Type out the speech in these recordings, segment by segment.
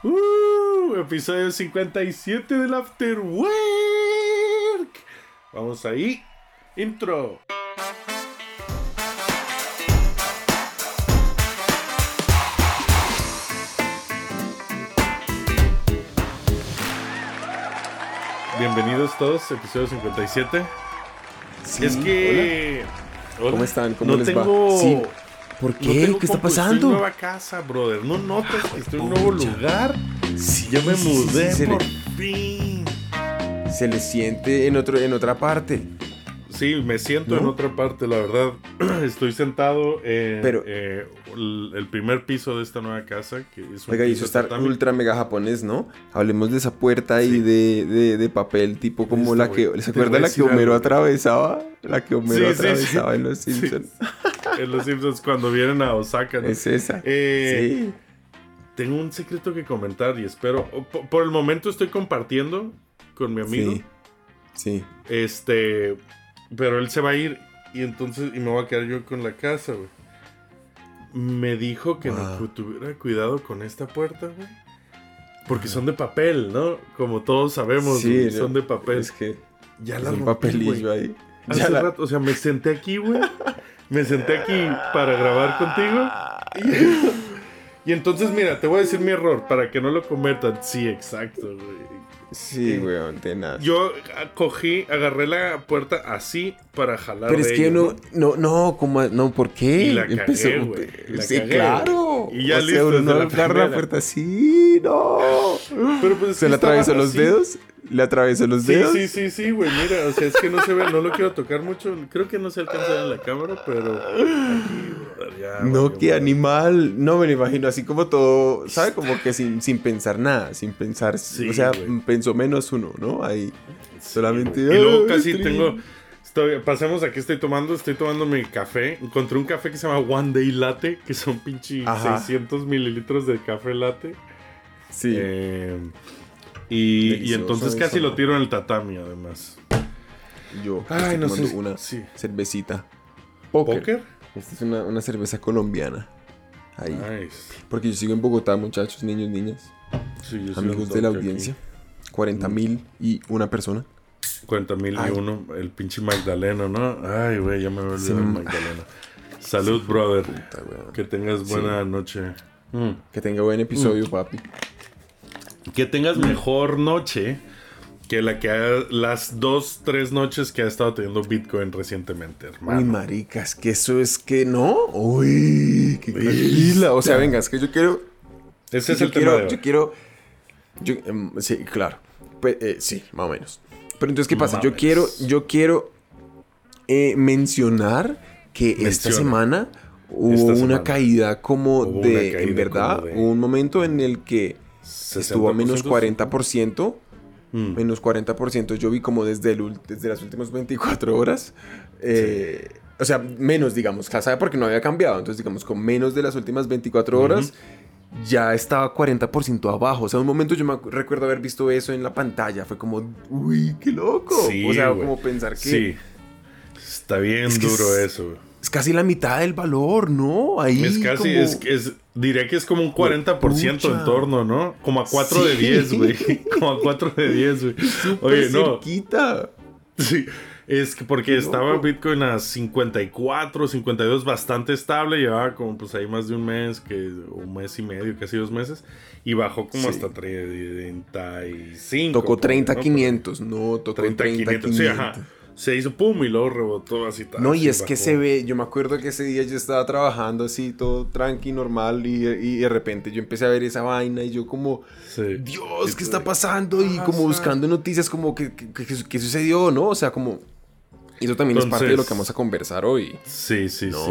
Uh, episodio 57 del After Work. Vamos ahí. Intro. Bienvenidos todos, episodio 57. Sí, es que. hola. ¿Cómo están? ¿Cómo no les tengo... va? Sí. ¿Por no qué? tengo ¿Qué está compu, Estoy en pasando? nueva casa, brother. ¿No notas que estoy en un nuevo lugar? Sí, Ya me sí, mudé sí, por le, fin. se le siente en, otro, en otra parte. Sí, me siento ¿No? en otra parte, la verdad. Estoy sentado en Pero- eh, el, primer piso de esta nueva casa, que es un Oiga, y eso está ultra mega japonés, ¿no? Hablemos de esa puerta Sí. de, de, de papel, tipo como la que. ¿Se acuerda la que Homero algo. atravesaba? La que Homero Sí, sí, sí. atravesaba en Los. Simpsons. En los Simpsons cuando vienen a Osaka. ¿no? Es esa. Eh, sí. Tengo un secreto que comentar y espero. po- Por el momento estoy compartiendo con mi amigo. Sí. Sí. Este. Pero él se va a ir y entonces. Y me voy a quedar yo con la casa, güey. Me dijo que no Wow. cu- tuviera cuidado con esta puerta, güey. Porque son de papel, ¿no? Como todos sabemos, Sí, güey, no, son de papel. Es que ya la rompí, papelillo güey. ahí. Hace Ya la- rato, o sea, me senté aquí, güey. Me senté aquí para grabar contigo. Y, y entonces, mira, te voy a decir mi error para que no lo conviertan. Sí, exacto, güey. Sí, weón, tenaz. Yo cogí, agarré la puerta así para jalar. Pero es de que ella, no, no, no, como, no, ¿por qué? Y la cagué, güey, la Sí, cagué, claro. güey. Y ya o listo, sea, no la la puerta así, no. Pero pues ¿Se estaba atravesó los dedos? ¿Le atravesó los Sí, dedos? sí, sí, sí, güey. Mira, o sea, es que no se ve, no lo quiero tocar mucho. Creo que no se alcanza a en la cámara, pero. Aquí, ya, No, qué animal. No me lo imagino así como todo, ¿sabe? Como que sin, sin pensar nada, sin pensar. Sí, o sea, pensó menos uno, ¿no? Ahí. Solamente. Y luego "Ay, casi Trin". tengo. Estoy, pasemos aquí, estoy tomando, estoy tomando mi café. Encontré un café que se llama One Day Latte, que son pinche Ajá. 600 mililitros de café latte. Sí. Eh, y, entonces casi lo tiro en el tatami, además. Yo Ay, estoy no tomando sé. una Sí. cervecita. ¿Póker? Esta es una, una cerveza colombiana. Ahí. Nice. Porque yo sigo en Bogotá, muchachos, niños, niñas, Sí, yo amigos de la audiencia. aquí. 40 mil y una persona. 40 mil y uno, el pinche Magdaleno, ¿no? Ay, güey, ya me voy a olvidar del ma- Magdaleno. Salud, brother. Puta. Que tengas buena noche. Mm. Que tenga buen episodio, papi. Que tengas mejor noche que la que ha, las dos, tres noches que ha estado teniendo Bitcoin recientemente, Uy, hermano. maricas, que eso es que no. Uy, qué tranquila. O sea, venga, es que yo quiero. Ese es yo el quiero, tema de yo quiero. yo, em, sí, claro. Pues, eh, sí, más o menos. Pero entonces, ¿qué pasa? Más Yo menos. quiero, yo quiero eh, mencionar que esta semana hubo Esta una caída como Hubo de. caída en verdad, de- hubo un momento en el que estuvo a menos 40%. Mm. Menos 40%. Yo vi como desde, el, desde las últimas 24 horas. eh, O sea, menos, digamos. ¿Sabe? Porque no había cambiado. Entonces, digamos, con menos de las últimas 24 horas, ya estaba 40% abajo. O sea, un momento yo me recuerdo haber visto eso en la pantalla. Fue como, uy, qué loco. Sí, o sea, como pensar que Sí. Está bien Es duro es- eso. güey. Es casi la mitad del valor, ¿no? Ahí. Es casi, como- es, es, diría que es como un 40% Pucha. en torno, ¿no? Como a 4 de Sí. 10, güey. Como a 4 de 10, güey. Oye, no. cerquita. Sí, es que porque Qué estaba loco. Bitcoin a 54, 52, bastante estable, llevaba como pues ahí más de un mes, que un mes y medio, casi dos meses, y bajó como Sí. hasta 35. Tocó ponle, 30 ¿no? 500, no, tocó 30, 30 500, 500. sí, ajá. Se hizo pum y luego rebotó así. tal, No, y es que bajó. se ve, yo me acuerdo que ese día yo estaba trabajando así, todo tranqui, normal, y, y de repente yo empecé a ver esa vaina y yo como, Sí. Dios, ¿qué está pasando? Y como buscando noticias como que, que, que- que sucedió, ¿no? O sea, como... Y eso también es parte de lo Entonces- que vamos a conversar hoy, Sí, sí, ¿no?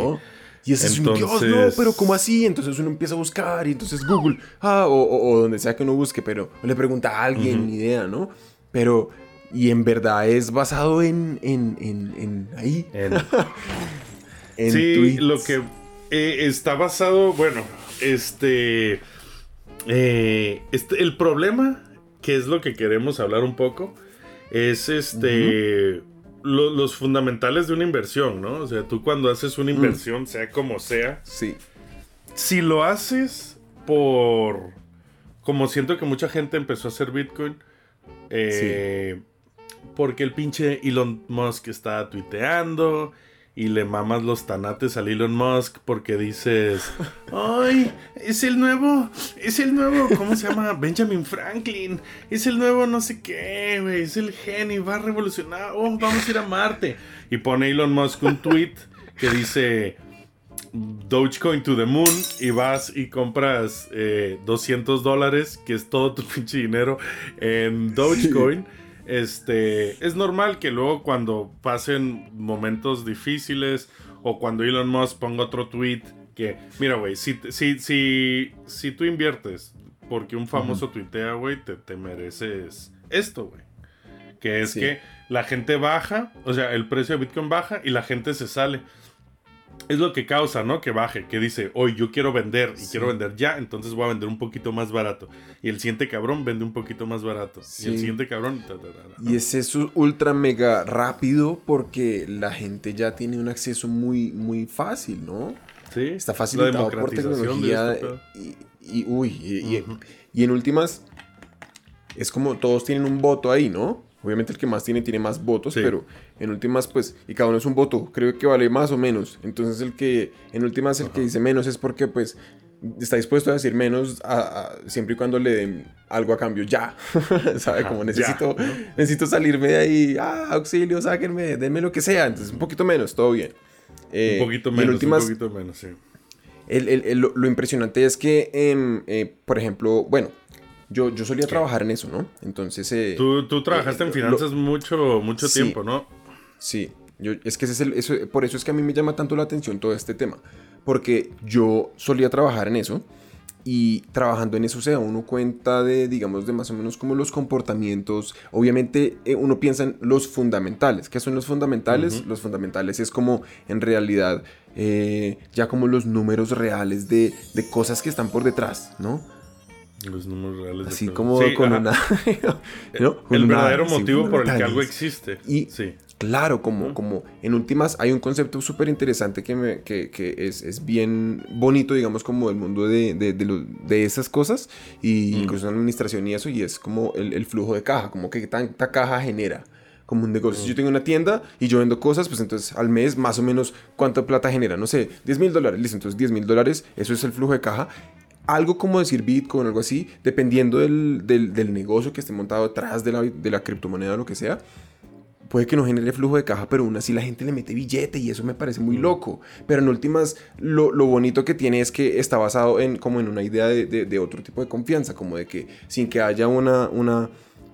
sí. Y ese es un Dios, no, Entonces- pero ¿cómo así? Entonces uno empieza a buscar y entonces Google, ah, o, o- o donde sea que uno busque, pero le pregunta a alguien, ni idea, ¿no? Pero, y en verdad es basado en, en, en, en ahí, En- en sí, tweets. lo que eh, está basado, bueno, este, eh, este, el problema, que es lo que queremos hablar un poco, es este, lo- los fundamentales de una inversión, ¿no? O sea, tú cuando haces una inversión, sea como sea, Sí, si lo haces por como siento que mucha gente empezó a hacer Bitcoin, eh, porque el pinche Elon Musk está tuiteando y le mamas los tanates al Elon Musk porque dices, ay, es el nuevo, es el nuevo, ¿cómo se llama? Benjamin Franklin, es el nuevo no sé qué, güey, es el genio, va a revolucionar, oh, vamos a ir a Marte. Y pone Elon Musk un tweet que dice, Dogecoin to the moon y vas y compras 200 eh, dólares, que es todo tu pinche dinero en Dogecoin este, es normal que luego cuando pasen momentos difíciles o cuando Elon Musk ponga otro tweet que, mira, güey, si, si, si, si tú inviertes porque un famoso tuitea, güey, te, te, mereces esto, güey. Que es que la gente baja, o sea, el precio de Bitcoin baja y la gente se sale es lo que causa, ¿no? Que baje, que dice, hoy yo quiero vender y quiero vender ya, entonces voy a vender un poquito más barato. Y el siguiente cabrón vende un poquito más barato. Y el siguiente cabrón... Y es eso ultra mega rápido porque la gente ya tiene un acceso muy, muy fácil, ¿no? Sí. Está facilitado por tecnología. y, uy, y en últimas, es como todos tienen un voto ahí, ¿no? Obviamente el que más tiene tiene más votos, pero en últimas pues, y cada uno es un voto, creo que vale más o menos. Entonces el que, en últimas el que dice menos es porque pues está dispuesto a decir menos siempre y cuando le den algo a cambio ya. ¿Sabe? Como necesito, necesito salirme de ahí, ah, auxilio, sáquenme, denme lo que sea. Entonces un poquito menos, todo bien. Eh, un poquito menos, un poquito menos, sí. lo, impresionante es que, em, eh, por ejemplo, bueno, yo, yo solía trabajar en eso, ¿no? Entonces... Eh, tú, tú trabajaste en eh, finanzas mucho, mucho tiempo, ¿no? Sí, yo, es que ese es el, eso, por eso es que a mí me llama tanto la atención todo este tema. Porque yo solía trabajar en eso y trabajando en eso se da uno cuenta de, digamos, de más o menos como los comportamientos. Obviamente eh, uno piensa en los fundamentales. ¿Qué son los fundamentales? Los fundamentales es como en realidad ya como los números reales de, de cosas que están por detrás, ¿no? Los números reales. Así como con una... El verdadero motivo por el que algo existe. Y sí. Claro, como, como en últimas hay un concepto súper interesante que, me, que, que es, es, bien bonito, digamos, como el mundo de, de, de, esas cosas, y mm. incluso en administración y eso, y es como el, el flujo de caja, como que tanta caja genera como un negocio. Si yo tengo una tienda y yo vendo cosas, pues entonces al mes más o menos cuánta plata genera, no sé, 10 mil dólares, listo, entonces 10 mil dólares, eso es el flujo de caja algo como decir Bitcoin, algo así, dependiendo del, del, negocio que esté montado detrás de la, de la criptomoneda o lo que sea, puede que no genere flujo de caja, pero aún así la gente le mete billete y eso me parece muy mm. loco. Pero en últimas, lo, lo, bonito que tiene es que está basado en como en una idea de, de, otro tipo de confianza, como de que sin que haya una, una,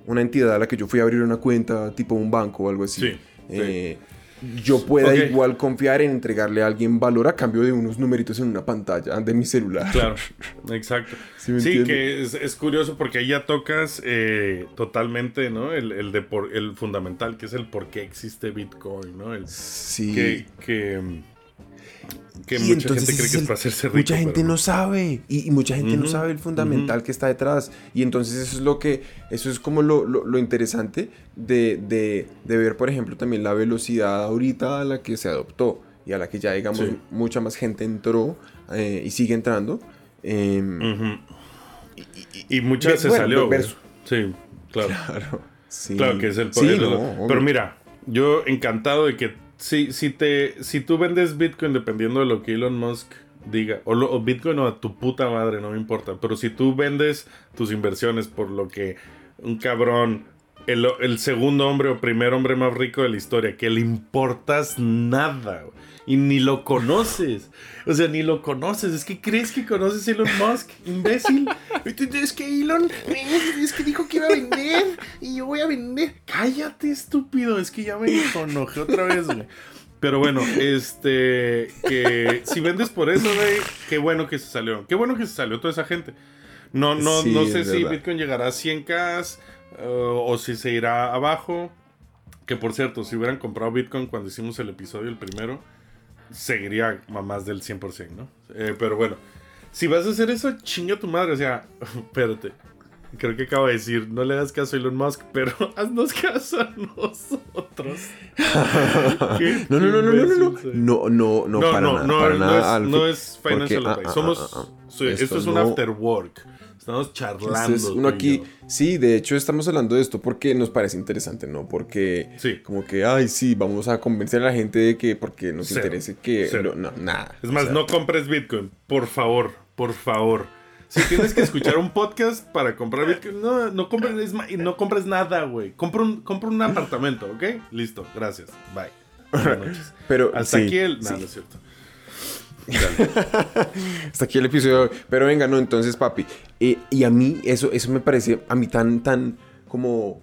una entidad a la que yo fui a abrir una cuenta, tipo un banco o algo así. Sí, eh, yo pueda igual confiar en entregarle a alguien valor a cambio de unos numeritos en una pantalla de mi celular. Claro, exacto. sí, que es, curioso porque ahí ya tocas eh, totalmente, ¿no? El, el, de por, el fundamental, que es el por qué existe Bitcoin, ¿no? El, sí. Que, que que mucha gente cree que es para hacerse rico. Mucha gente no. sabe. Y, mucha gente no sabe el fundamental que está detrás. Y entonces eso es lo que. Eso es como lo, lo, interesante de, de, de, ver, por ejemplo, también la velocidad ahorita a la que se adoptó. Y a la que ya, digamos, mucha más gente entró eh, y sigue entrando. Em, y, mucha se salió. Sí, claro. Claro, sí. claro que es el poder. pero mira, yo encantado de que si, si, te, si tú vendes Bitcoin dependiendo de lo que Elon Musk diga, o, Bitcoin o a tu puta madre, no me importa, pero si tú vendes tus inversiones por lo que un cabrón, el, el segundo hombre o primer hombre más rico de la historia, que le importas nada, y ni lo conoces. O sea, ni lo conoces. Es que crees que conoces a Elon Musk, imbécil. Es que Elon, es que dijo que iba a vender y yo voy a vender. Cállate, estúpido. Es que ya me enojé otra vez, güey. Pero bueno, este, que si vendes por eso, güey, qué bueno que se salió. Qué bueno que se salió toda esa gente. No, no, no sé si Bitcoin llegará a 100k uh, o si se irá abajo. Que por cierto, si hubieran comprado Bitcoin cuando hicimos el episodio, el primero, seguiría a más del 100%, ¿no? Eh, pero bueno, si vas a hacer eso, chinga tu madre. O sea, espérate. Creo que acabo de decir, no le das caso a Elon Musk, pero haznos caso a nosotros. no, no, no, no, no, no, no, no, no, para nada, para nada. No es, no es Financial Advice. Somos, esto, es un after work. Estamos charlando. Entonces, uno aquí, sí, de hecho estamos hablando de esto porque nos parece interesante, ¿no? Porque Sí. como que, ay, sí, vamos a convencer a la gente de que porque nos Cero. interese que... No, nada. Es más, O sea, no compres Bitcoin, por favor, por favor. Si tienes que escuchar un podcast para comprar Bitcoin, no, no compres, no compres nada, güey. Compra un, compra un apartamento, ¿ok? Listo, gracias. Bye. Buenas noches. Pero Hasta sí, aquí el... sí. No, no es cierto. Hasta aquí el episodio. Pero venga, no, entonces, papi. eh, y a mí, eso, eso me parece a mí tan, tan como.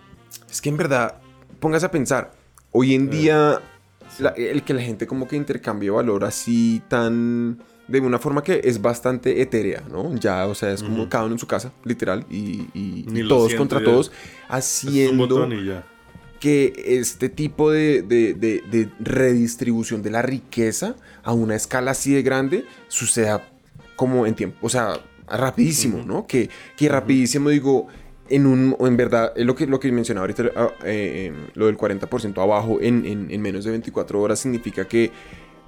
Es que en verdad, póngase a pensar. Hoy en Eh, día, sí. la- el que la gente como que intercambie valor así tan. De una forma que es bastante etérea, ¿no? Ya, o sea, es como cada uno en su casa, literal. Y, y- todos siento, contra ya. todos. Es un Haciendo botón y ya. Que este tipo de, de- de- de redistribución de la riqueza a una escala así de grande suceda como en tiempo, o sea, rapidísimo. ¿no? Que, que rapidísimo digo, en un, en verdad, es lo que, lo que mencionaba ahorita, ah, eh, eh, lo del 40% abajo en, en- en menos de 24 horas significa que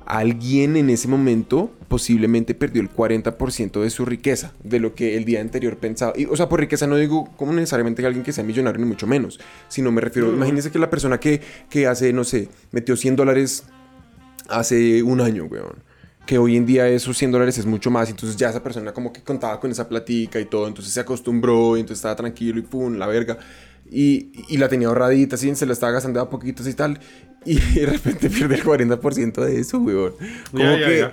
alguien en ese momento posiblemente perdió el 40% de su riqueza, de lo que el día anterior pensaba. Y, o sea, por riqueza no digo como necesariamente alguien que sea millonario, ni mucho menos, sino me refiero, No. imagínense que la persona que, que hace, no sé, metió 100 dólares hace un año, weón. Que hoy en día esos 100 dólares es mucho más, entonces ya esa persona como que contaba con esa platica y todo, entonces se acostumbró y entonces estaba tranquilo y pum, la verga. Y, y la tenía ahorradita, así, se la estaba gastando a poquitos y tal. Y de repente pierde el 40% de eso, weón. Como Ya, ya, que, ya.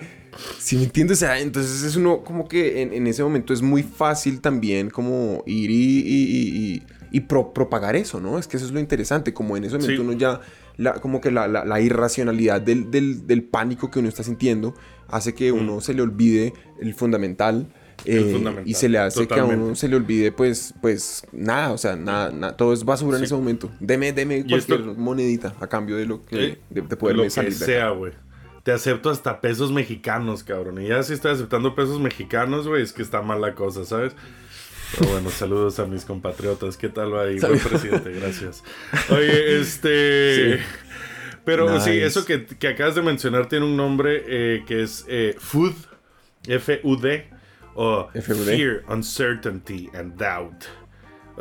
si me entiendes, o sea, entonces es uno como que en, en ese momento es muy fácil también como ir y, y- y- y- y pro- propagar eso, ¿no? Es que eso es lo interesante, como en ese momento Sí. uno ya, la, como que la, la- la irracionalidad del, del- del pánico que uno está sintiendo hace que uno se le olvide el fundamental. Eh, y se le hace que a uno se le olvide pues pues nada o sea nada, nada, todo es basura en Sí. ese momento deme deme cualquier esto- monedita a cambio de lo que Eh, de, de Lo que salir de acá. sea, güey. Te acepto hasta pesos mexicanos, cabrón. Y ya si estoy aceptando pesos mexicanos, güey, es que está mal la cosa, ¿sabes? Pero bueno, saludos a mis compatriotas. ¿Qué tal va ahí? Buen presidente, gracias. Oye, este... Sí. Pero sí, eso que, que acabas de mencionar tiene un nombre eh, que es eh, Food, F-U-D, o. Fear, Uncertainty and Doubt.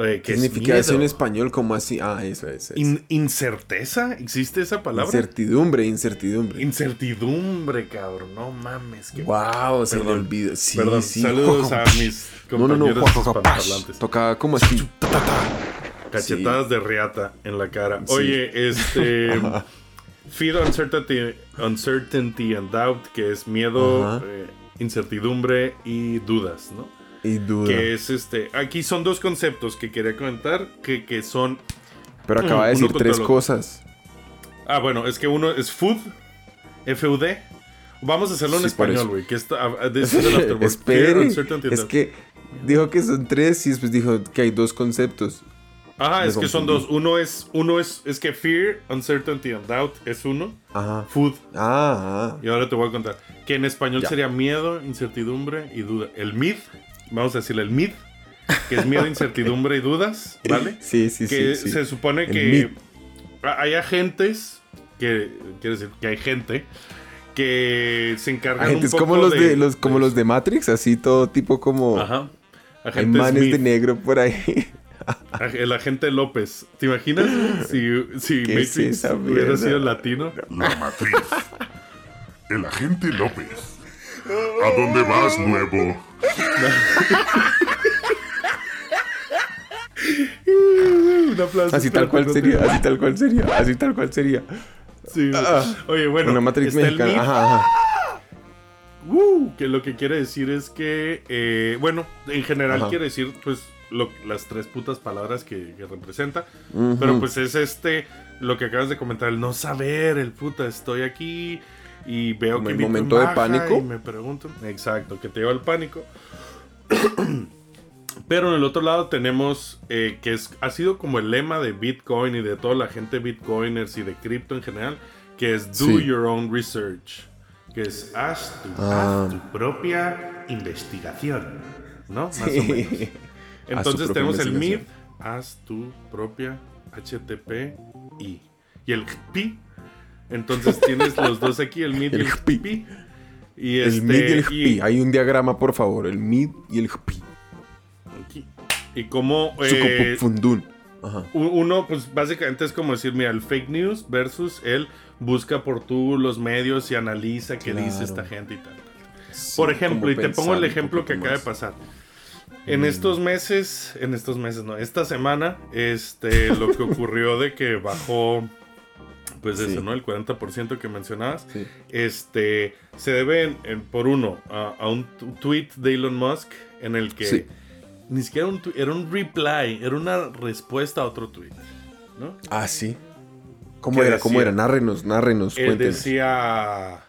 Eh, que ¿Qué es significa eso en español? ¿Cómo así? Ah, eso es. In- ¿Incerteza? ¿Existe esa palabra? Incertidumbre, incertidumbre. Incertidumbre, cabrón. No mames. Que... wow, se me olvidó. Sí, Perdón, sí. saludos a mis No, no, no. compañeros hispanohablantes. Toca como así. Ta, ta, ta. Cachetadas de riata en la cara. Sí. Oye, este... Fear, uncertainty, uncertainty and doubt, que es miedo, eh, incertidumbre y dudas, ¿no? Y duda. Que es este... Aquí son dos conceptos que quería comentar, que, que son... Pero acaba de decir tres cosas. Ah, bueno, es que uno es food, F-U-D. Vamos a hacerlo en Sí, español, güey. Que está... ah, this is Espere. uncertainty and Es que dijo que son tres y después dijo que hay dos conceptos. Ajá, es que son dos. Uno es, uno es, es que fear, uncertainty and doubt es uno. Ajá. Food. Ah, ah. Y ahora te voy a contar. Que en español Ya. sería miedo, incertidumbre y duda. El mid, vamos a decirle el mid, que es miedo, incertidumbre y dudas, ¿vale? Sí, sí, que sí. sí. se supone que hay agentes, que quiere decir que hay gente que se encargan Agentes un poco como los de, de los, como los de Matrix, así todo tipo como Ajá. hay Agentes manes mid. de negro por ahí. El agente López. ¿Te imaginas si, si ¿Qué es Matrix hubiera sido latino? La matriz. El agente López. ¿A dónde vas, nuevo? Un aplauso. Así tal cual sería, así tal cual sería, así tal cual sería. Sí. Ah. Oye, bueno. Una Matrix el mexicana. mid, Ajá, ajá. uh, que lo que quiere decir es que, eh, bueno, en general Ajá. quiere decir, pues, lo- las tres putas palabras que, que representa. Pero pues es este, lo que acabas de comentar, el no saber, el puta, estoy aquí y veo Como que el momento de pánico. Y me pregunto, exacto, que te lleva el pánico. Pero en el otro lado tenemos eh, que es, ha sido como el lema de Bitcoin y de toda la gente Bitcoiners y de cripto en general, que es do Sí. your own research. Que es haz tu, Ah. haz tu propia investigación. ¿No? Más Sí. o menos. Entonces tenemos el MID, investigación. haz tu propia HTTPI. Y el GPI. Entonces tienes los dos aquí, el MID y El el GPI. GPI. Y El este, mid y el y- HPI. Hay un diagrama, por favor. El mid y el HPI. Aquí Y cómo... Eh, Fundún. Uno, pues básicamente es como decir, mira, el fake news versus él busca por tú los medios y analiza qué dice esta gente y tal. por ejemplo, y te pongo el ejemplo que acaba de pasar. En mm. estos meses, en estos meses, no, esta semana, este, lo que ocurrió de que bajó, pues ese, ¿no? El 40% que mencionabas, este, se debe, por uno, a, un tweet de Elon Musk en el que ni siquiera un era un reply, era una respuesta a otro tweet, ¿no? Ah, sí. ¿Cómo era? ¿Cómo era? Narrenos, narrenos. Él decía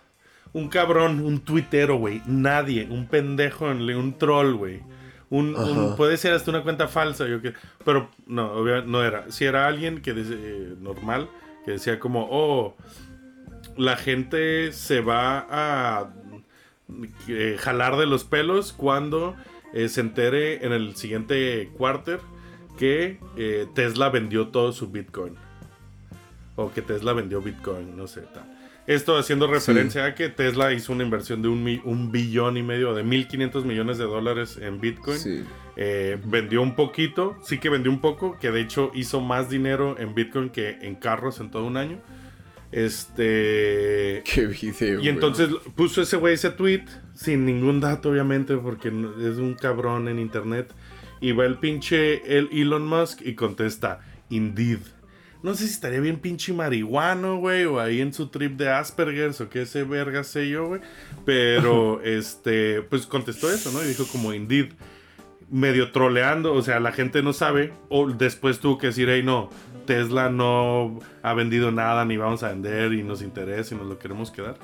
un cabrón, un tuitero, güey, nadie, un pendejo, un troll, güey. Un, puede ser hasta una cuenta falsa, yo que, pero no, obviamente no era. Si era alguien que eh, normal, que decía como, oh, la gente se va a eh, jalar de los pelos cuando eh, se entere en el siguiente quarter que eh, Tesla vendió todo su Bitcoin. O que Tesla vendió Bitcoin, no sé. Tal. Esto haciendo referencia a que Tesla hizo una inversión de un, un billón y medio, de 1.500 millones de dólares en Bitcoin. Eh, vendió un poquito, sí que vendió un poco, que de hecho hizo más dinero en Bitcoin que en carros en todo un año. Este. Qué video. Y entonces puso ese güey ese tweet sin ningún dato, obviamente, porque es un cabrón en internet. Y va el pinche el Elon Musk y contesta, Indeed. No sé si estaría bien pinche marihuano, güey, o ahí en su trip de Asperger's o qué ese verga sé yo, güey. Pero, este, pues contestó eso, ¿no? Y dijo como Indeed, medio troleando, o sea, la gente no sabe. O después tuvo que decir, hey, no, Tesla no ha vendido nada, ni vamos a vender, y nos interesa y nos lo queremos quedar.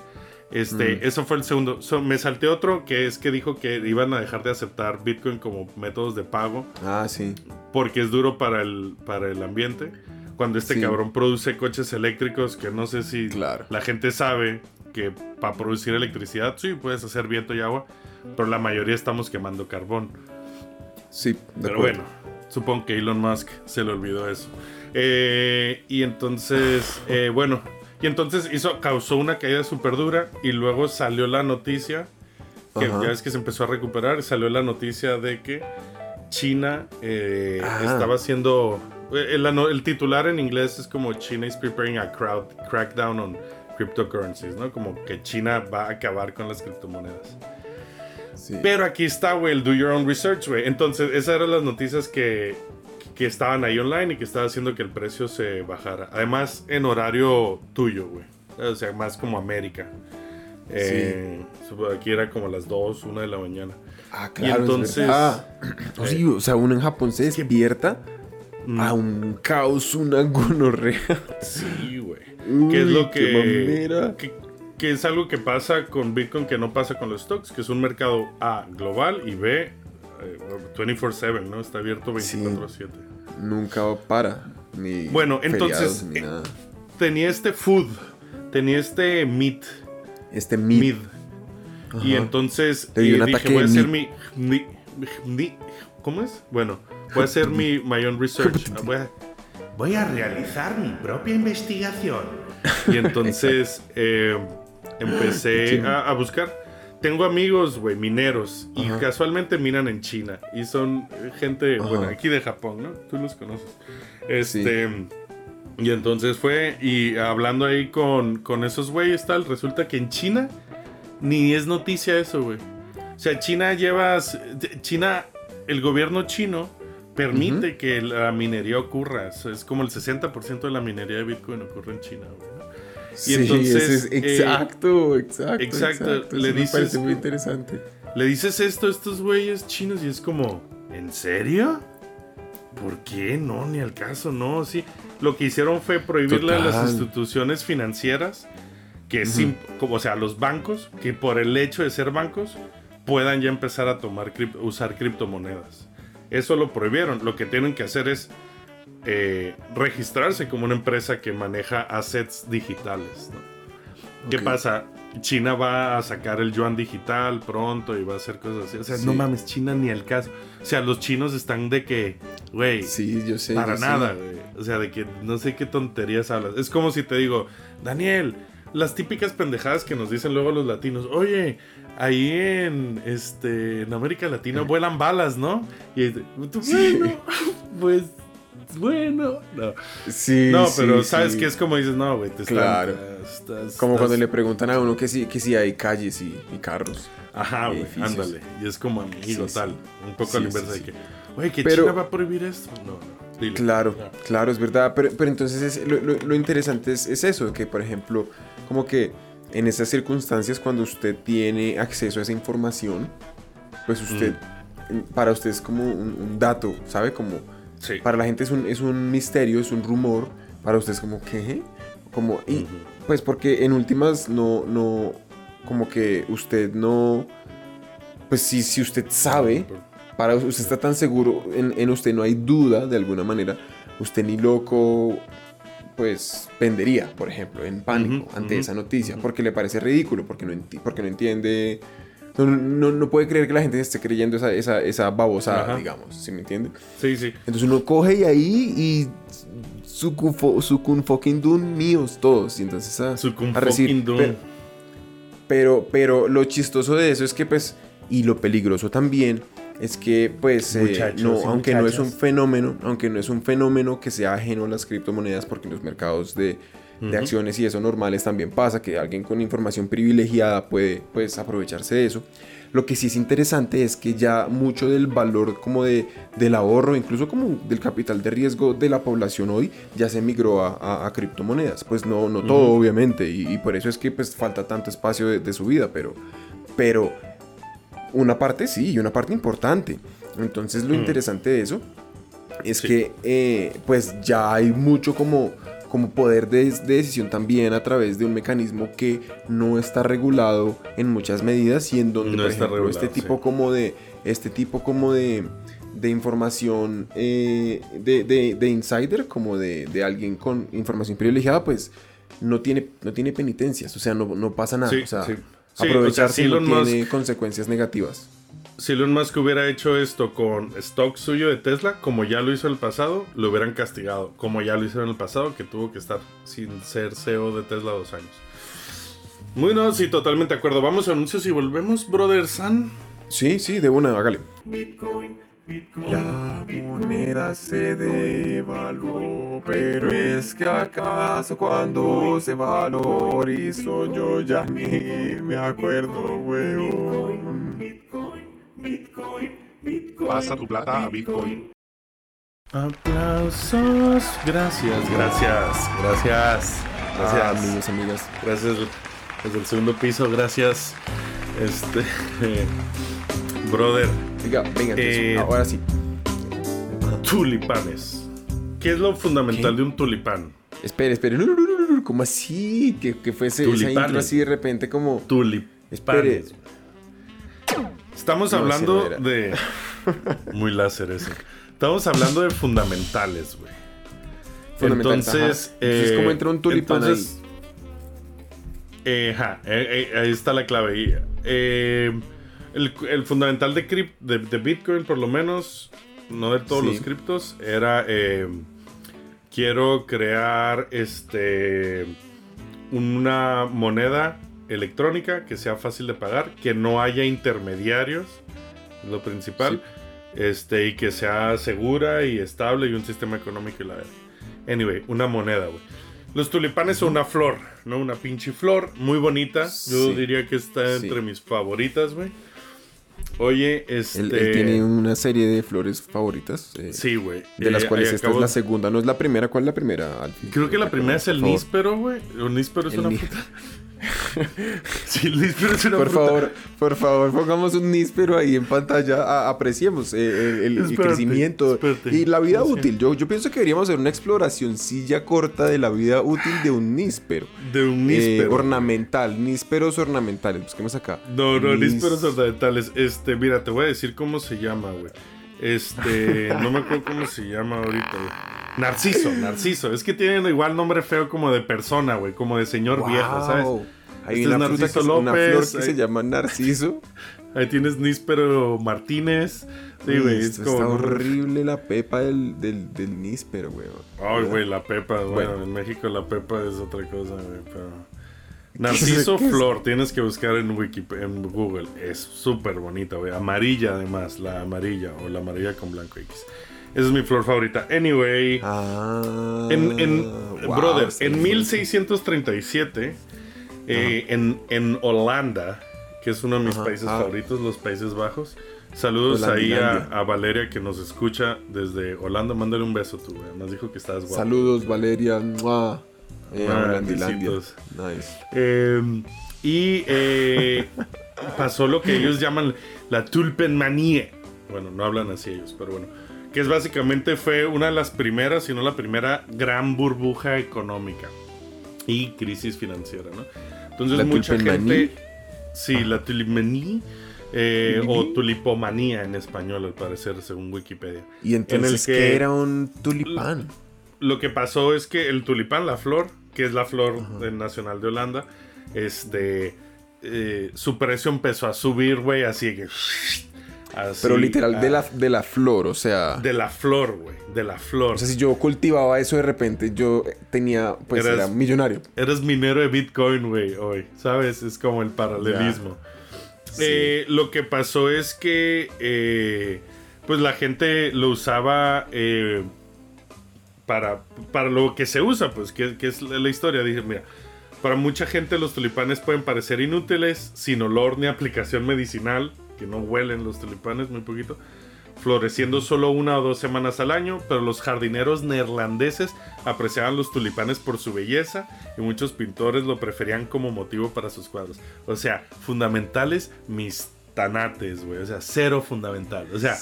Este, mm. eso fue el segundo. me salté otro que es que dijo que iban a dejar de aceptar Bitcoin como métodos de pago. Ah, sí. Porque es duro para el, para el ambiente. Cuando este cabrón produce coches eléctricos, que no sé si la gente sabe que para producir electricidad, sí, puedes hacer viento y agua, pero la mayoría estamos quemando carbón. Sí, de pero bueno, supongo que Elon Musk se le olvidó eso. Eh, y entonces, eh, bueno, y entonces hizo, causó una caída súper dura y luego salió la noticia, que ya es que se empezó a recuperar, salió la noticia de que China eh, ah. estaba haciendo, el, el, titular en inglés es como China is preparing a crowd, crackdown on cryptocurrencies, ¿no? Como que China va a acabar con las criptomonedas. Pero aquí está, güey, el do your own research, güey. Entonces, esas eran las noticias que, que estaban ahí online y que estaba haciendo que el precio se bajara. Además, en horario tuyo, güey. O sea, más como América. Eh, aquí era como las 2, 1 de la mañana. Ah, claro. Y entonces. sí, o sea, uno en Japón se despierta. A un caos, una gonorrea. Sí, güey. ¿Qué es lo que, que, que. es algo que pasa con Bitcoin que no pasa con los stocks, que es un mercado A global y B 24/7, ¿no? Está abierto 24/7. nunca para. Ni bueno, entonces eh, tenía este food, tenía este meat. Este meat. Y entonces y dije, voy a hacer mi, ¿Cómo es? Bueno, voy a hacer mi my own research. Voy a, realizar mi propia investigación. Y entonces eh, empecé a buscar tengo amigos, güey, mineros. Y casualmente minan en China. Y son gente, bueno, aquí de Japón, ¿no? Tú los conoces. Este. Y entonces fue. Y hablando ahí con, con esos güeyes, tal. Resulta que en China ni es noticia eso, güey. O sea, China llevas. China, el gobierno chino permite que la minería ocurra. es como el 60% de la minería de Bitcoin ocurre en China, güey. Y entonces. Eh, exacto, exacto, exacto. Le dices, me parece muy interesante. Le dices esto a estos güeyes chinos y es como, ¿en serio? ¿Por qué? No, ni al caso, no. Sí, lo que hicieron fue prohibirle a las instituciones financieras, que sin, como, o sea, los bancos, que por el hecho de ser bancos, puedan ya empezar a tomar usar criptomonedas. Eso lo prohibieron. Lo que tienen que hacer es eh, registrarse como una empresa que maneja assets digitales. ¿Qué pasa? China va a sacar el yuan digital pronto y va a hacer cosas así. O sea, no mames, China ni el caso. O sea, los chinos están de que, güey. Sí, yo sé. Para nada, güey. O sea, de que no sé qué tonterías hablas. Es como si te digo, Daniel, las típicas pendejadas que nos dicen luego los latinos. Oye, ahí en este en América Latina vuelan balas, ¿no? Y bueno, pues bueno, no. Sí, No, pero sí, sabes sí. que es como dices, no, güey, te están- Claro. estás- Como estás- cuando le preguntan a uno que si, que si hay calles y, y carros. Ajá, güey, ándale. Y es como amigo, Sí, sí. tal. Un poco Sí, a la sí, inversa sí. de que, oye, que Pero- China va a prohibir esto. No, no. dile. Claro, claro, es verdad. Pero, pero entonces es- lo, lo- lo interesante es, es eso, que por ejemplo, como que en esas circunstancias cuando usted tiene acceso a esa información, pues usted, para usted es como un, un dato, ¿sabe? Como Sí. para la gente es un, es un misterio, es un rumor, para usted es como, ¿qué? Como, y, pues porque en últimas no, no, como que usted no, pues si, si usted sabe, para usted está tan seguro en, en usted, no hay duda de alguna manera, usted ni loco, pues vendería, por ejemplo, en pánico Ujú, ante ujú, esa noticia, ujú. porque le parece ridículo, porque no, enti- porque no entiende, no, no, no puede creer que la gente esté creyendo esa, esa, esa babosada, Ajá. digamos, ¿sí me entiende? Sí, sí. Entonces uno coge y ahí y su cufo, su kun fucking dun míos todos, y entonces a, a recibir, pero- pero, pero lo chistoso de eso es que, pues, y lo peligroso también, es que, pues, eh, no, aunque no es un fenómeno, aunque no es un fenómeno que sea ajeno a las criptomonedas, porque en los mercados de, de Ujú. acciones y eso normales también pasa, que alguien con información privilegiada puede, pues, aprovecharse de eso. Lo que sí es interesante es que ya mucho del valor como de, del ahorro, incluso como del capital de riesgo de la población hoy, ya se migró a, a- a criptomonedas. Pues no, no todo, obviamente, y, y por eso es que pues falta tanto espacio de, de su vida, pero, pero una parte sí, y una parte importante. Entonces lo Mm. interesante de eso es Sí. que eh, pues ya hay mucho como, como poder de, de decisión también a través de un mecanismo que no está regulado en muchas medidas y en donde No por está ejemplo regulado, este tipo sí. como de este tipo como de de información eh, de, de- de insider como de, de alguien con información privilegiada pues no tiene no tiene penitencias o sea no, no pasa nada Sí, o sea sí. Aprovecharse o sea, no Elon tiene Musk- consecuencias negativas Si Elon Musk hubiera hecho esto con stock suyo de Tesla, como ya lo hizo en el pasado, lo hubieran castigado. Como ya lo hicieron en el pasado, que tuvo que estar sin ser CEO de Tesla dos años. Muy no, sí, totalmente de acuerdo. Vamos a anuncios y volvemos, brother San. sí sí de una hágale La moneda se devaluó, pero es que acaso cuando se valorizó yo ya ni me acuerdo, weón. Pasa tu plata a Bitcoin. Aplausos. Gracias, gracias, gracias. Ah, Gracias. amigos amigas Gracias desde el segundo piso, gracias. Este. brother, venga entonces, Eh, ahora sí tulipanes. ¿Qué es lo fundamental ¿Qué? de un tulipán? Espere, espere. ¿Cómo así? Que, que fuese esa intro así de repente como... Tulipanes. Espere. Estamos No, hablando de. Muy láser ese. Estamos hablando de fundamentales, güey. Fundamentales, Entonces. ajá. Entonces, eh, ¿cómo entra un tulipán entonces, eh, ajá, eh, eh, ahí está la clave. Eh, el, el fundamental de, de, de Bitcoin, por lo menos, no de todos Sí. los criptos, era. eh, quiero crear este. Una moneda electrónica que sea fácil de pagar, que no haya intermediarios, lo principal, este, y que sea segura y estable y un sistema económico y la verdad. Anyway, una moneda, güey. Los tulipanes son una flor, ¿no? Una pinche flor muy bonita. Yo Sí. diría que está Sí. entre mis favoritas, güey. Oye, este. Él, él tiene una serie de flores favoritas. eh, Sí, güey. De las Eh, cuales ahí esta acabo- es la segunda. No es la primera. ¿Cuál es la primera, Alfie? Creo que la primera es el níspero, güey. El níspero es El una fruta. sí, el níspero es una Por fruta. favor, por favor, pongamos un níspero ahí en pantalla. a- apreciemos eh, el, el- Espérate, crecimiento espérate. y la vida Sí. útil. Yo, yo pienso que deberíamos hacer una exploracióncilla corta de la vida útil de un níspero. De un Eh, níspero. ornamental, nísperos ornamentales. Busquemos acá. No, no, nísperos ornamentales. Este, mira, te voy a decir cómo se llama, güey. Este, no me acuerdo cómo se llama ahorita, güey. Narciso, Narciso. Es que tienen igual nombre feo como de persona, güey, como de señor viejo, ¿sabes? Hay Este es una, Narciso que, una flor López, que hay- se llama narciso. Ahí tienes Níspero Martínez. Sí, güey, es como. Está horrible la pepa del, del, del níspero, güey. Ay, güey, la pepa, bueno, Bueno. en México la pepa es otra cosa, güey, pero. Narciso ¿Qué es? Flor, tienes que buscar en, Wikipedia, en Google. Es súper bonita, güey. Amarilla, además, la amarilla o la amarilla con blanco X. Esa es mi flor favorita. Anyway, Ah. en, en- wow, brother, en bien. 1637, eh, en, en Holanda, que es uno de mis Ajá, países ah. favoritos, los Países Bajos. Saludos ahí a, a Valeria que nos escucha desde Holanda. Mándale un beso tú, güey. Nos dijo que estabas guapo. Saludos, Valeria. ¡Mua! Eh, Ah. Nice. Eh, y eh, pasó lo que ellos llaman la Tulpenmanie. Bueno, no hablan así ellos, pero bueno. Que es básicamente fue una de las primeras, si no la primera, gran burbuja económica y crisis financiera, ¿no? Entonces ¿La mucha gente... Sí, la tulipmanie eh, o tulipomanía en español, al parecer, según Wikipedia. Y entonces, que- ¿qué era un tulipán? Lo que pasó es que el tulipán, la flor, que es la flor nacional de Holanda, este, eh, su precio empezó a subir, güey, así que... así, Pero literal, de ah, la, de la flor, o sea... De la flor, güey, de la flor. O sea, si yo cultivaba eso de repente, yo tenía, pues era millonario. Eres minero de Bitcoin, güey, hoy, ¿sabes? Es como el paralelismo. Eh, lo que pasó es que, eh, pues la gente lo usaba eh, para, para lo que se usa, pues, que, que es la la historia. Dije, mira, para mucha gente los tulipanes pueden parecer inútiles, sin olor ni aplicación medicinal, que no huelen los tulipanes muy poquito, floreciendo solo una o dos semanas al año, pero los jardineros neerlandeses apreciaban los tulipanes por su belleza y muchos pintores lo preferían como motivo para sus cuadros. O sea, fundamentales mis tanates, güey, o sea, cero fundamental. O sea,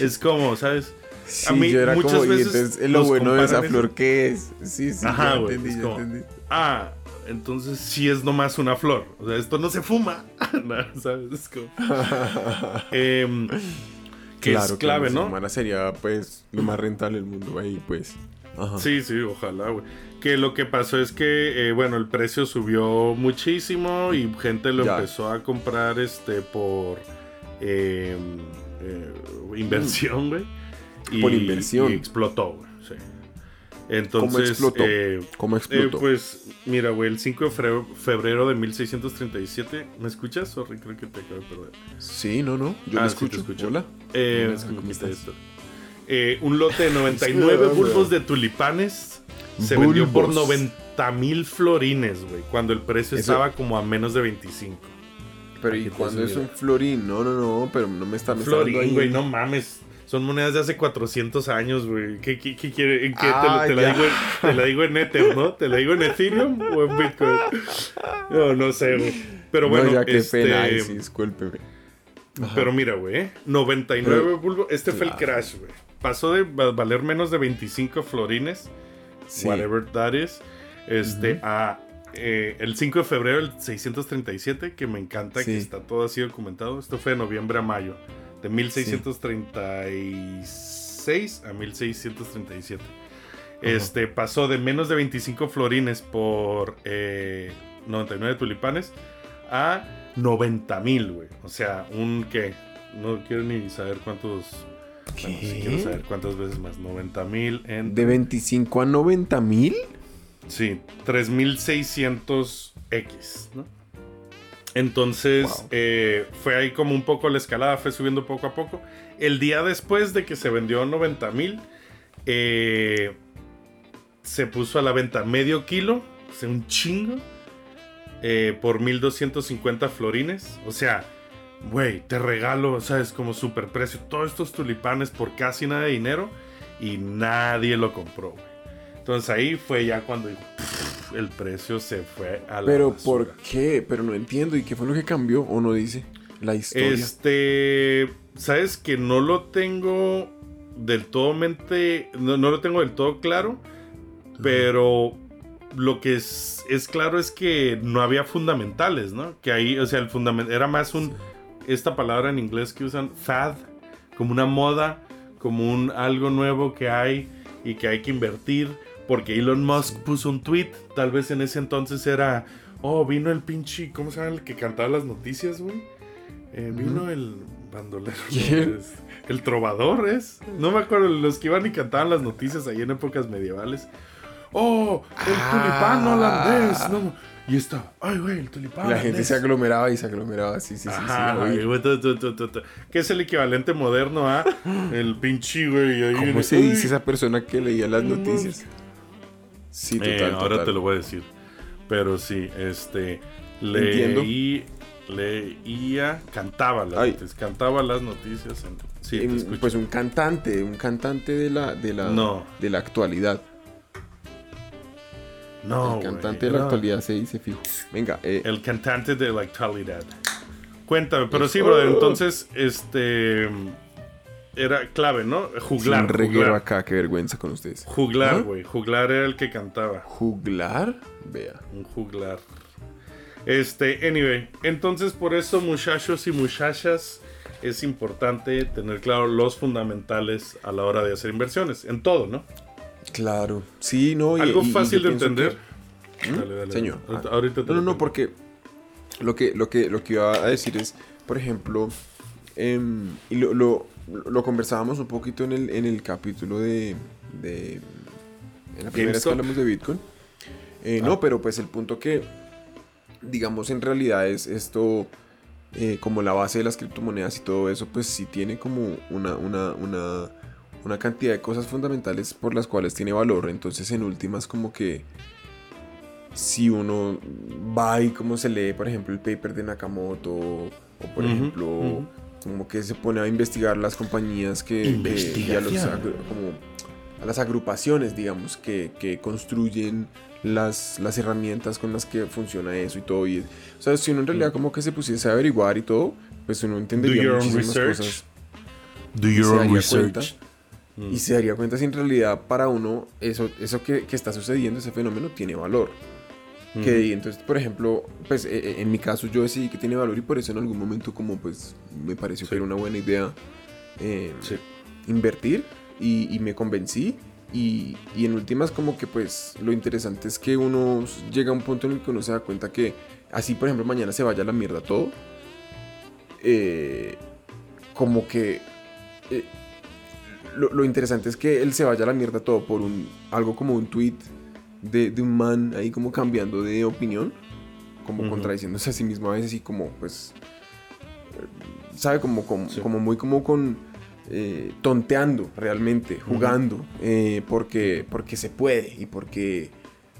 es como, ¿sabes? Sí, A mí yo era muchas como, y veces entonces, lo bueno de esa flor. ¿qué es? Sí, sí, Ajá, güey, entendí, es como- entendí. Ah, entonces sí es nomás una flor. O sea, esto no se fuma. No, ¿Sabes? Es como... Em, que es clave, si ¿no? fumara sería, pues, lo más rentable del mundo ahí, pues. Ajá. Sí, sí, ojalá, güey. Que lo que pasó es que, eh, bueno, el precio subió muchísimo y gente lo Ya. empezó a comprar este por eh, eh, inversión, güey. Y- Por inversión. Y explotó, güey. Sí. Entonces, explotó? eh, ¿Cómo eh, explotó? pues, mira, güey, el 5 de febrero, febrero de 1637. ¿Me escuchas? Sorry, creo que te acabo de perder. Sí, no, no. Yo Ah, lo sí, te escucho. escucho. Hola. Eh, Hola, me ¿cómo estás? esto. Eh, un lote de 99 Espera, bulbos de tulipanes se vendió por Bulbos. 90 mil florines, güey, cuando el precio Eso- estaba como a menos de 25. Pero ¿y te cuándo es un florín? No, no, no, pero no me está, me Florín, güey, no mames. Son monedas de hace 400 años, güey. ¿Qué, qué, qué quiere? ¿En qué Ah, te, te la digo en, te la digo en Ether, ¿no? ¿Te la digo en Ethereum o en Bitcoin? No, no sé, güey. Pero bueno, no, ya qué este, pena. Ay, sí, discúlpeme. Pero mira, güey, ¿eh? 99 Pero- bulbos. Este fue el crash, güey. Pasó de va- valer menos de 25 florines, Sí. whatever that is, este, a eh, el 5 de febrero del 637, que me encanta que está todo así documentado. Esto fue de noviembre a mayo, de 1636 a 1637. Este pasó de menos de 25 florines por eh, 99 tulipanes a 90 mil, güey. O sea, un que no quiero ni saber cuántos. Bueno, sí quiero ¿Qué? saber cuántas veces más. 90 mil en. ¿De 25 a 90 mil? Sí, 3600X, ¿no? Entonces, Wow. eh, fue ahí como un poco la escalada, fue subiendo poco a poco. El día después de que se vendió 90 mil, eh, se puso a la venta medio kilo, o sea, un chingo, eh, por 1250 florines. O sea, güey, te regalo, ¿sabes? Como super precio, todos estos tulipanes por casi nada de dinero y nadie lo compró, güey. Entonces ahí fue ya cuando digo, "Pff", el precio se fue a la Pero basura. ¿por qué? Pero no entiendo. ¿Y qué fue lo que cambió? ¿O no dice la historia? Este, sabes que no lo tengo del todo mente, no, no lo tengo del todo claro, pero lo que es, es claro es que no había fundamentales, ¿no? Que ahí, o sea, el fundamental era más un, esta palabra en inglés que usan, fad, como una moda, como un algo nuevo que hay y que hay que invertir, porque Elon Musk puso un tweet, tal vez en ese entonces era, oh, vino el pinche, ¿cómo se llama el que cantaba las noticias, güey? Eh, vino el bandolero. ¿Quién? Es- el trovador es. No me acuerdo, los que iban y cantaban las noticias ahí en épocas medievales. oh, el Ah. tulipán holandés, no. Y está, ay, güey, el tulipán La gente se aglomeraba y se aglomeraba, sí, sí, sí. sí, güey, tu, tu, tu, que es el equivalente moderno a el pinche, güey. ¿Cómo se dice esa persona que leía las noticias? Sí, Eh, total, ahora te lo voy a decir. Pero sí, este. Leí, leía, cantaba las Ay. noticias. Cantaba las noticias. en- sí, En- pues un cantante, un cantante de la, de la, No. de la actualidad. no, el cantante de la no. actualidad se dice fijo. Venga, eh, El cantante de la actualidad. Cuéntame, pero sí, Oh. brother, entonces, este. Era clave, ¿no? Juglar. un reguero juglar. acá, qué vergüenza con ustedes. Juglar, ¿Ah? güey. Juglar era el que cantaba. ¿Juglar? Vea. Un juglar. Este, anyway. Entonces, por eso, muchachos y muchachas, es importante tener claro los fundamentales a la hora de hacer inversiones. En todo, ¿no? Claro. Sí, no. y- Algo y- fácil de entender. que- ¿Mm? Dale, dale, Señor. Ahorita- ah, ahorita te no, no, no, porque lo que, lo que, lo que iba a decir es, por ejemplo, em, y lo, lo, lo conversábamos un poquito en el, en el capítulo de, de en la primera vez que hablamos de Bitcoin. Eh, Ah. No, pero pues el punto que, digamos, en realidad es esto, eh, como la base de las criptomonedas y todo eso, pues sí tiene como una, una, una, una cantidad de cosas fundamentales por las cuales tiene valor. Entonces, en últimas, como que si uno va y como se lee, por ejemplo, el paper de Nakamoto, o por ejemplo. Como que se pone a investigar las compañías que, que- y a, los agru- como a las agrupaciones, digamos, que, que construyen las, las herramientas con las que funciona eso y todo. Y, o sea, si uno en realidad como que se pusiese a averiguar y todo, pues uno entendería Mm. your own muchísimas research. cosas. Do y your se own daría research. cuenta Mm. y se daría cuenta si en realidad para uno eso, eso que, que está sucediendo, ese fenómeno, tiene valor. Que entonces, por ejemplo, pues eh, eh, en mi caso yo decidí que tiene valor y por eso en algún momento como pues me pareció Sí. que era una buena idea eh, Sí. invertir y, y me convencí y, y en últimas como que pues lo interesante es que uno llega a un punto en el que uno se da cuenta que así por ejemplo mañana se vaya a la mierda todo eh, como que eh, lo, lo interesante es que él se vaya a la mierda todo por un algo como un tweet de, de un man ahí como cambiando de opinión como contradiciéndose a sí mismo a veces y como pues eh, sabe como como, Sí. como muy como con eh, tonteando realmente jugando eh, porque porque se puede y porque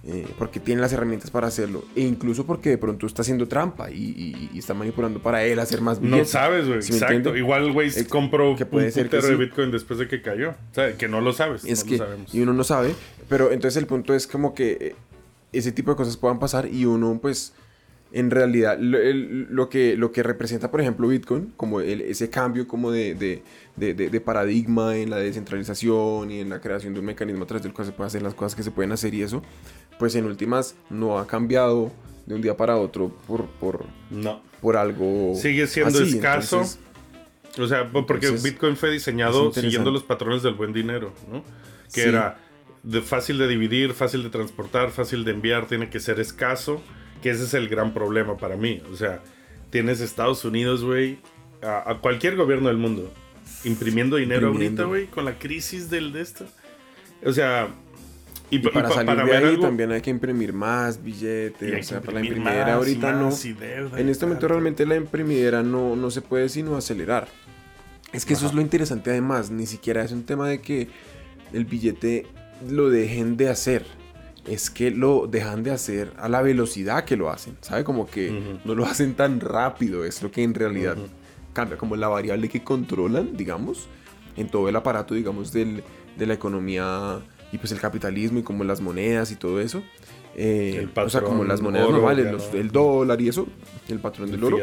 eh, porque tiene las herramientas para hacerlo e incluso porque de pronto está haciendo trampa y, y- y está manipulando para él hacer más No billetes. sabes, güey. ¿Sí me exacto. Igual, güey, compró que un puede ser que de sí. Bitcoin después de que cayó. O sea, que no lo sabes. Es no que, lo sabemos. y uno no sabe, pero entonces el punto es como que eh, ese tipo de cosas puedan pasar y uno pues en realidad lo, el- lo que, lo que representa por ejemplo Bitcoin, como el- ese cambio como de, de- de- de- de paradigma en la descentralización y en la creación de un mecanismo a través del cual se pueden hacer las cosas que se pueden hacer y eso, pues en últimas no ha cambiado de un día para otro por, por, No. por algo Sigue siendo así, escaso. entonces, O sea, po- porque Entonces, Bitcoin fue diseñado siguiendo los patrones del buen dinero, ¿no? Que Sí. era de fácil de dividir, fácil de transportar, fácil de enviar, tiene que ser escaso, que ese es el gran problema para mí. O sea, tienes Estados Unidos, güey, a, a cualquier gobierno del mundo, imprimiendo dinero Imprimiendo. ahorita, güey, con la crisis del de esto. O sea, y, Y pa- para pa- salir para de ahí algo- también hay que imprimir más billetes. O sea, para la imprimidera más ahorita más no. deuda En este momento realmente la imprimidera no, no se puede sino acelerar. Es que eso es Ajá. lo interesante además. Ni siquiera es un tema de que el billete lo dejen de hacer. Es que lo dejan de hacer a la velocidad que lo hacen. ¿Sabe? Como que Ujú. no lo hacen tan rápido. Es lo que en realidad Ujú. cambia. Como la variable que controlan, digamos, en todo el aparato, digamos, del, de la economía y pues el capitalismo y como las monedas y todo eso. Eh, El o sea, como patrón las monedas oro, normales, los- el dólar y eso, el patrón El del oro.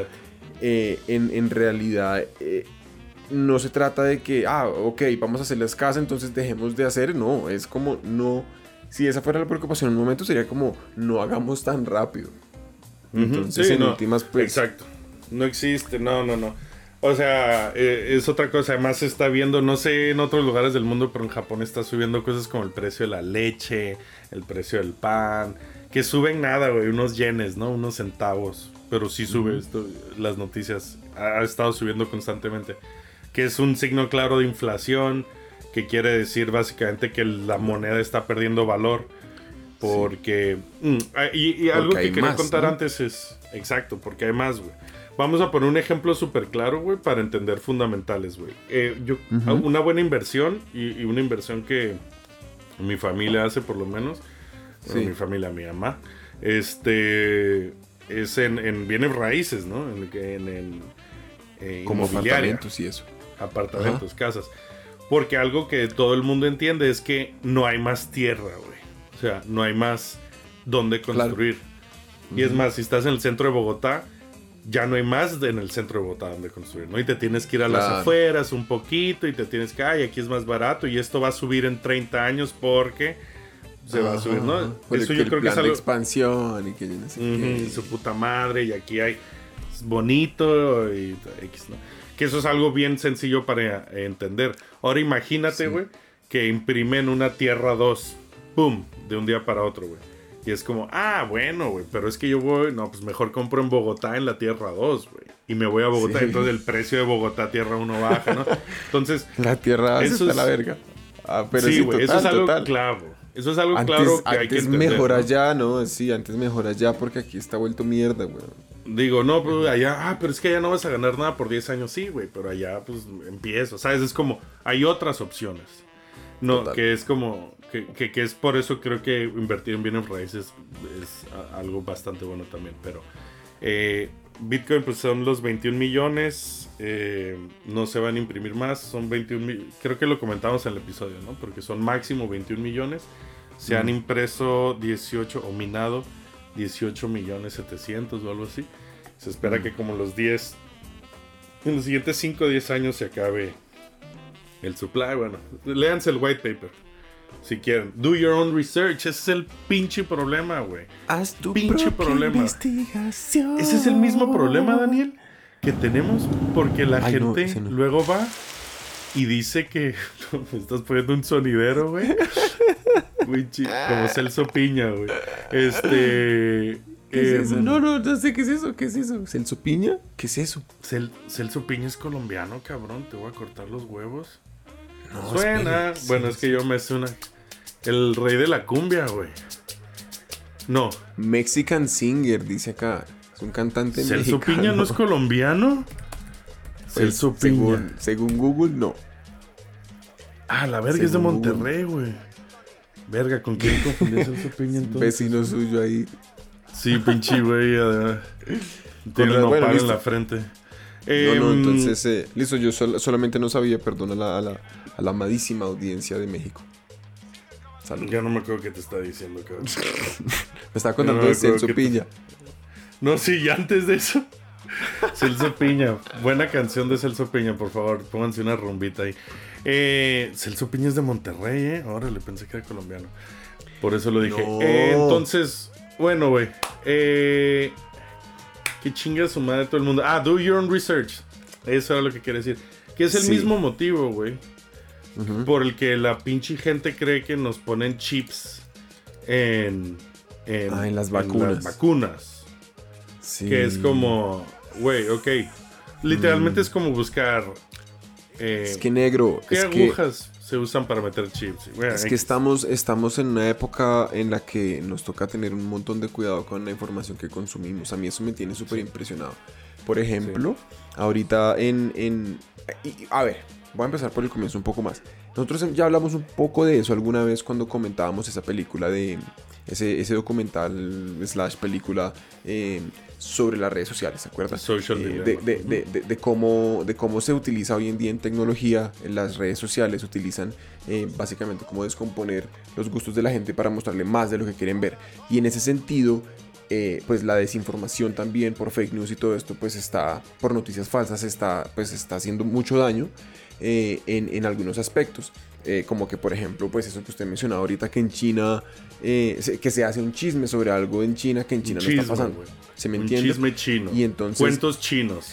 eh, en, en realidad eh, no se trata de que, ah, ok, vamos a hacerle escasa, entonces dejemos de hacer. No, es como no. Si esa fuera la preocupación en un momento, sería como no hagamos tan rápido. Entonces, sí, en no, últimas, pues. Exacto. No existe, no, no, no. O sea, eh, es otra cosa. Además, se está viendo, no sé en otros lugares del mundo, pero en Japón está subiendo cosas como el precio de la leche, el precio del pan, que suben nada, güey, unos yenes, ¿no? Unos centavos. Pero sí sube esto, las noticias. Ha, ha estado subiendo constantemente. Que es un signo claro de inflación, que quiere decir básicamente que la moneda está perdiendo valor. Porque. mm, ah, y, y algo Porque que quería más, contar ¿no? antes es. Exacto, porque hay más, güey. Vamos a poner un ejemplo súper claro, güey, para entender fundamentales, güey. Eh, yo, Una buena inversión y, y una inversión que mi familia hace, por lo menos. bueno, Sí. mi familia, mi mamá. Este. Es en, en bienes raíces, ¿no? En, en, en, eh, Como apartamentos y eso. apartamentos, casas. Porque algo que todo el mundo entiende es que no hay más tierra, güey. O sea, no hay más donde construir. Y es más, si estás en el centro de Bogotá, ya no hay más en el centro de Bogotá donde construir, ¿no? Y te tienes que ir a las afueras un poquito y te tienes que, ay, aquí es más barato y esto va a subir en 30 años porque se va a subir, ¿no? Eso el- yo creo que es algo... expansión y que yo no sé qué. Ujú, su puta madre y aquí hay es bonito y X, ¿no? Que eso es algo bien sencillo para entender. Ahora imagínate, güey, que imprimen una Tierra 2, ¡pum!, de un día para otro, güey. Y es como, ah, bueno, güey, pero es que yo voy, no, pues mejor compro en Bogotá en la Tierra 2, güey. Y me voy a Bogotá, Sí. entonces el precio de Bogotá Tierra 1 baja, ¿no? Entonces, La tierra Eso está es- la verga. Ah, pero sí, sí, güey, eso es algo total. claro. Eso es algo Antes, claro que hay que antes entender. mejor ¿no? allá, ¿no? Sí, antes mejor allá porque aquí está vuelto mierda, güey. Digo, no, pues allá, ah, pero es que allá no vas a ganar nada por 10 años, sí, güey, pero allá pues empiezo, ¿sabes? Es como, hay otras opciones. No, Total. que es como, que, que, que es por eso creo que invertir en bienes raíces es a- algo bastante bueno también, pero eh, Bitcoin pues son los 21 millones, eh, no se van a imprimir más, son 21 mil, creo que lo comentamos en el episodio, ¿no? Porque son máximo 21 millones, se han impreso 18 o minado 18 millones 700 o algo así. Se espera que como los 10, en los siguientes 5 o 10 años se acabe el supply. Bueno, léanse el white paper. Si quieren, do your own research. Ese es el pinche problema, güey. Haz tu Pinche problema. investigación. Ese es el mismo problema, Daniel, que tenemos porque la Ay, gente no. luego va y dice que me estás poniendo un sonidero, güey. Como Celso Piña, güey. Este. ¿Qué es eso? em, No, no, no sé qué es eso. ¿Qué es eso? ¿Celso Piña? ¿Qué es eso? Cel- Celso Piña es colombiano, cabrón. Te voy a cortar los huevos. No, Suena. bueno, es que yo me sé una. El rey de la cumbia, güey. No. Mexican Singer, dice acá. Es un cantante ¿Celso mexicano. Piña no es colombiano? Pues, Celso Piña. Según, según Google, no. Ah, la verga es de Monterrey, güey. Verga, ¿con quién confundí Celso Piña entonces? Vecino suyo ahí. Sí, pinche güey. además. Tiene bueno, nopal en la frente. No, no, Em, entonces, eh, listo, yo sol- solamente no sabía, perdón, a la, a, la, a la amadísima audiencia de México. Salud. Ya no me acuerdo qué te está diciendo, cabrón. Me estaba contando de Celso Piña. No, sí, y antes de eso. Celso Piña. Buena canción de Celso Piña, por favor. Pónganse una rumbita ahí. Eh, Celso Piña es de Monterrey, ¿eh? Ahora le pensé que era colombiano. Por eso lo dije. No. Eh, entonces, bueno, güey. Eh, que chinga su madre todo el mundo. Ah, do your own research. Eso era lo que quería decir. Que es el Sí. mismo motivo, güey. Por el que la pinche gente cree que nos ponen chips en, en, Ah, en las vacunas. vacunas. Sí. Que es como, güey, ok. Literalmente es como buscar. eh, Es que negro, ¿Qué es que, agujas se usan para meter chips? Es que estamos, estamos en una época en la que nos toca tener un montón de cuidado con la información que consumimos. A mí eso me tiene súper impresionado. Por ejemplo, ahorita en... en y- a ver, voy a empezar por el comienzo un poco más. Nosotros ya hablamos un poco de eso alguna vez cuando comentábamos esa película de... Ese, ese documental slash película eh, sobre las redes sociales, ¿se acuerdan? Social Eh, de- de- de- de cómo, de cómo se utiliza hoy en día en tecnología, en las redes sociales utilizan eh, básicamente cómo descomponer los gustos de la gente para mostrarle más de lo que quieren ver. Y en ese sentido, eh, pues la desinformación también por fake news y todo esto, pues está, por noticias falsas, está, pues está haciendo mucho daño eh, en, en algunos aspectos. Eh, como que, por ejemplo, pues eso que usted mencionaba ahorita, que en China, eh, se- que se hace un chisme sobre algo en China que en China no chisme, está pasando. ¿Se me un entiende? chisme chino. Y entonces- Cuentos chinos.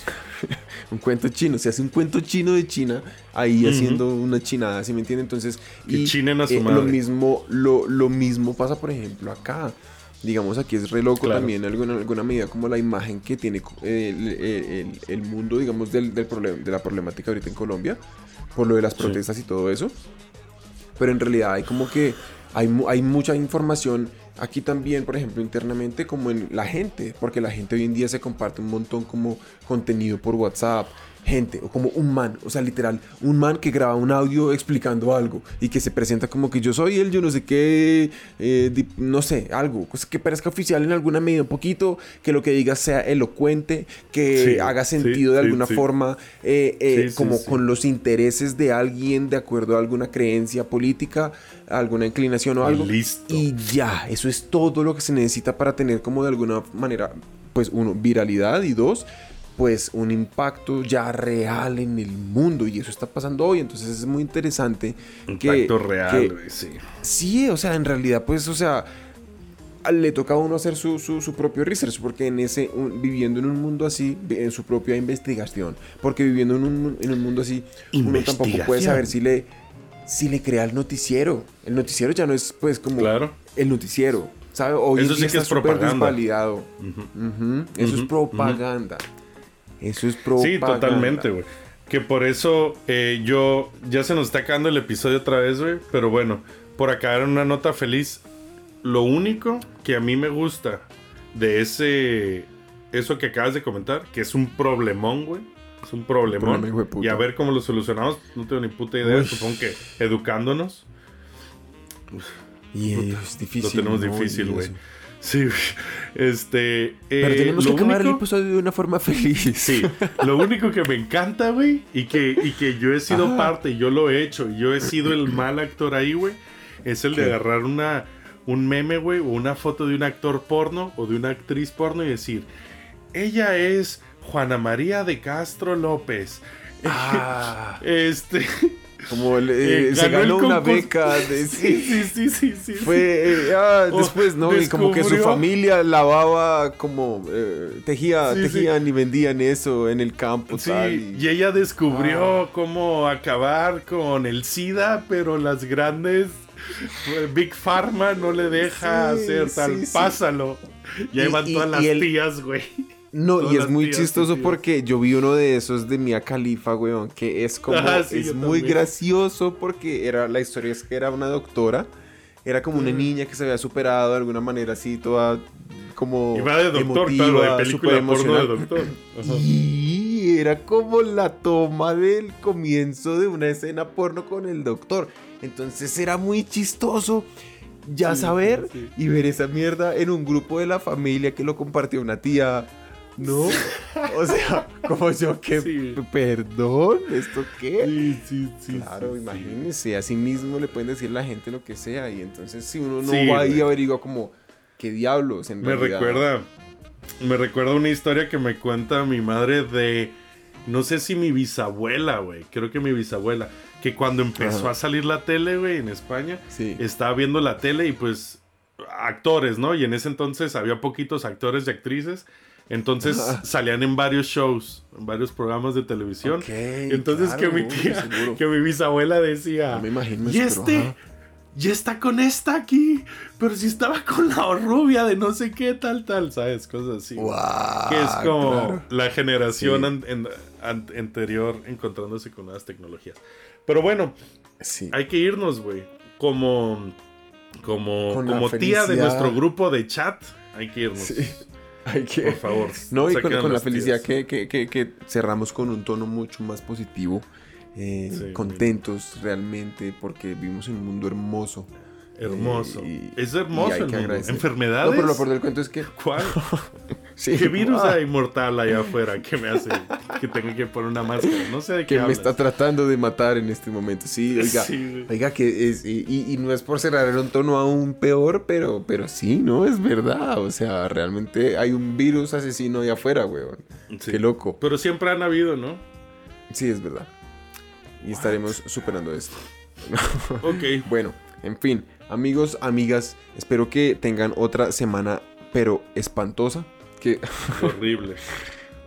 un cuento chino, se hace un cuento chino de China ahí haciendo una chinada, ¿sí me entiende? Entonces, Que chinen a su eh, madre. lo mismo, lo, lo mismo pasa, por ejemplo, acá. Digamos, aquí es re loco Claro. también en alguna, alguna medida como la imagen que tiene eh, el, el- mundo, digamos, del, del problema, de la problemática ahorita en Colombia, por lo de las Sí. protestas y todo eso. Pero en realidad hay como que hay, hay mucha información aquí también, por ejemplo, internamente, como en la gente, porque la gente hoy en día se comparte un montón como contenido por WhatsApp, gente, o como un man, o sea, literal, un man que graba un audio explicando algo y que se presenta como que yo soy él, yo no sé qué, eh, no sé, algo, pues, que parezca oficial en alguna medida un poquito, que lo que diga sea elocuente, que haga sentido de alguna forma, eh, eh, como con los intereses de alguien de acuerdo a alguna creencia política, alguna inclinación o algo. Listo. Y ya, eso es todo lo que se necesita para tener como de alguna manera, pues uno, viralidad y dos, pues un impacto ya real en el mundo y eso está pasando hoy, entonces es muy interesante. Impacto real, sí. Sí, o sea, en realidad pues, o sea, le toca a uno hacer su, su, propio research, porque en ese, viviendo en un mundo así, en su propia investigación, porque viviendo en un, en un mundo así, uno tampoco puede saber si le, si le crea el noticiero. El noticiero ya no es pues como claro. el noticiero. ¿Sabe? Hoy Eso sí que es propaganda. Eso es propaganda. Eso es propaganda. Sí, totalmente, güey. Que por eso eh, yo. Ya se nos está acabando el episodio otra vez, güey. Pero bueno, por acá era una nota feliz. Lo único que a mí me gusta de ese. Eso que acabas de comentar, que es un problemón, güey. Es un problemón. y a ver cómo lo solucionamos. No tengo ni puta idea. Supongo que educándonos. Y es difícil. Lo tenemos difícil, güey. Sí, este. Pero eh, tenemos que acabar el episodio de una forma feliz. Sí, lo único que me encanta, güey, y que, y que yo he sido parte, y yo lo he hecho, y yo he sido el mal actor ahí, güey, es el de agarrar una, un meme, güey, o una foto de un actor porno o de una actriz porno y decir: Ella es Juana María de Castro López. Ah. Este. Como eh, se ganó una beca de sí, sí, sí, sí, Fue eh, ah, oh, después, ¿no? Y como que su familia lavaba como eh, tejía, tejían y vendían eso en el campo. Sí, y... ella descubrió ah. cómo acabar con el SIDA, pero las grandes Big Pharma no le deja hacer tal. Pásalo. Y ahí van todas las tías, güey. No, y es muy chistoso porque yo vi uno de esos de Mia Khalifa, weón, que es como, ah, es muy gracioso porque era, la historia es que era una doctora, era como una niña que se había superado de alguna manera así, toda como Iba de doctor, emotiva, de película de doctor. Y era como la toma del comienzo de una escena porno con el doctor. Entonces era muy chistoso ya saber y ver esa mierda en un grupo de la familia que lo compartió una tía ¿No? O sea, como yo que, perdón, ¿esto qué? Sí, sí, sí. Claro, imagínense, así mismo le pueden decir a la gente lo que sea y entonces si uno no va ahí a averiguar como, ¿qué diablos en Me recuerda, me recuerda una historia que me cuenta mi madre de, no sé si mi bisabuela, güey, creo que mi bisabuela, que cuando empezó a salir la tele, güey, en España, estaba viendo la tele y pues actores, ¿no? Y en ese entonces había poquitos actores y actrices entonces salían en varios shows, en varios programas de televisión. Entonces que, mi tía, que mi bisabuela decía, me imagino, y este, ya está con esta aquí, pero si estaba con la rubia de no sé qué, tal, tal, ¿sabes? Cosas así. que es como la generación anterior encontrándose con nuevas tecnologías. Pero bueno, sí. hay que irnos, güey. Como, como, como tía de nuestro grupo de chat, hay que irnos. Por favor. No, y con, la felicidad que, cerramos con un tono mucho más positivo. Eh, contentos realmente porque vivimos en un mundo hermoso. Hermoso. Es hermoso el mundo. Enfermedades. No, pero lo peor del cuento es que. ¿Cuál? ¿Qué virus hay mortal allá afuera que me hace que tenga que poner una máscara? No sé de qué Que me está tratando de matar en este momento. Sí, oiga. oiga, que es. Y, no es por cerrar en un tono aún peor, pero, pero sí, ¿no? Es verdad. O sea, realmente hay un virus asesino allá afuera, weón. Qué loco. Pero siempre han habido, ¿no? Sí, es verdad. Y estaremos superando esto. ok. bueno, en fin. Amigos, amigas, espero que tengan otra semana, pero espantosa. Que... Horrible.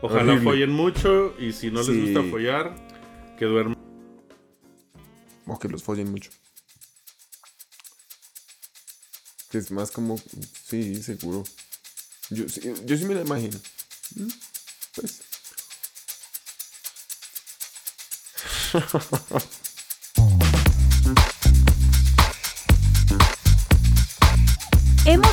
Ojalá follen mucho y si no les gusta follar, que duerman. O que los follen mucho. Que es más como. Sí, seguro. Yo, yo sí me la imagino. Mm, pues.